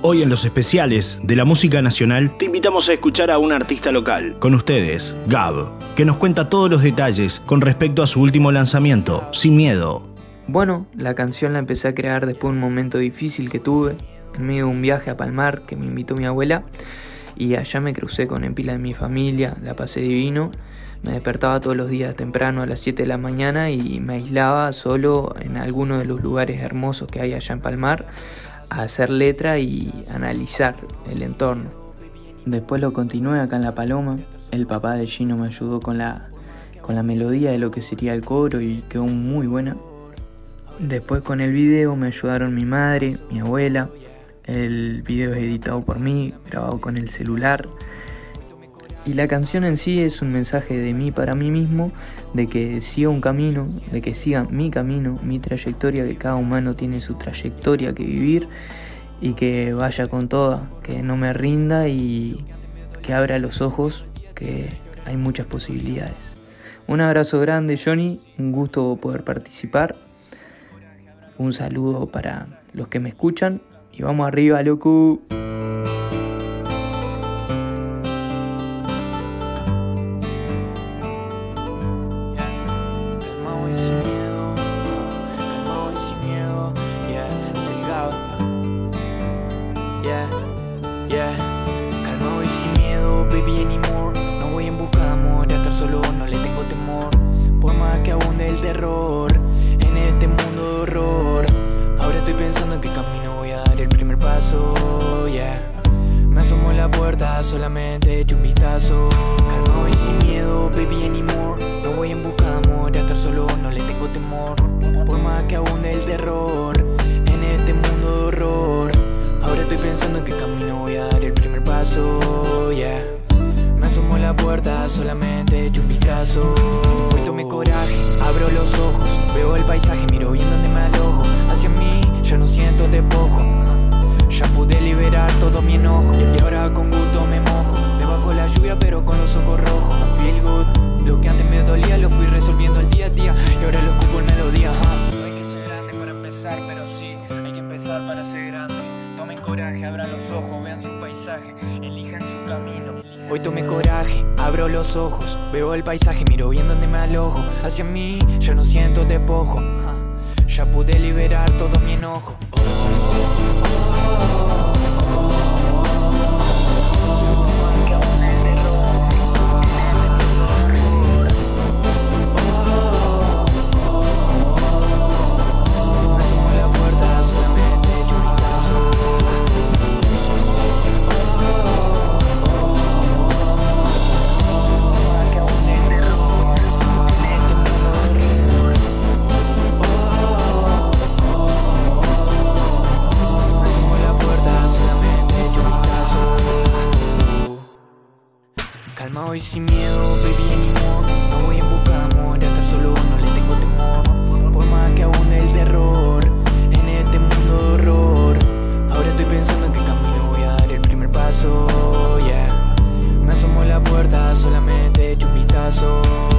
Hoy en los especiales de la música nacional te invitamos a escuchar a un artista local. Con ustedes, Gab, que nos cuenta todos los detalles con respecto a su último lanzamiento, Sin Miedo. Bueno, la canción la empecé a crear después de un momento difícil que tuve, en medio de un viaje a Palmar que me invitó mi abuela, y allá me crucé con el pila de mi familia, la pasé divino, me despertaba todos los días temprano a las 7 de la mañana y me aislaba solo en alguno de los lugares hermosos que hay allá en Palmar a hacer letra y analizar el entorno. Después lo continué acá en La Paloma, el papá de Gino me ayudó con la, con la melodía de lo que sería el coro y quedó muy buena. Después con el video me ayudaron mi madre, mi abuela, el video es editado por mí, grabado con el celular. Y la canción en sí es un mensaje de mí para mí mismo, de que siga un camino, de que siga mi camino, mi trayectoria, que cada humano tiene su trayectoria que vivir y que vaya con toda, que no me rinda y que abra los ojos, que hay muchas posibilidades. Un abrazo grande Johnny, un gusto poder participar. Un saludo para los que me escuchan y vamos arriba, loco. Solamente he hecho un vistazo Calmado y sin miedo, baby anymore No voy en busca de amor, a estar solo no le tengo temor Por más que abunde el terror En este mundo de horror Ahora estoy pensando en qué camino voy a dar el primer paso, yeah. Me asomo la puerta, solamente hecho un vistazo. Hoy tomé coraje, abro los ojos, veo el paisaje, miro bien donde me alojo. Hacia mí, ya no siento despojo. Liberar todo mi enojo y ahora con gusto me mojo. Debajo la lluvia, pero con los ojos rojos. Feel good, lo que antes me dolía lo fui resolviendo el día a día y ahora lo ocupo en melodía. No hay que ser grande para empezar, pero sí, hay que empezar para ser grande. Tomen coraje, abran los ojos, vean su paisaje, elijan su camino. Hoy tomé coraje, abro los ojos, veo el paisaje, miro bien donde me alojo. Hacia mí, ya no siento despojo. Ya pude liberar todo mi enojo. Calmado y sin miedo, baby anymore. No voy en busca de amor, estar solo no le tengo temor. Por más que abunde el terror, en este mundo de horror. Ahora estoy pensando en qué camino voy a dar el primer paso, yeah. Me asomo a la puerta, solamente echo un vistazo.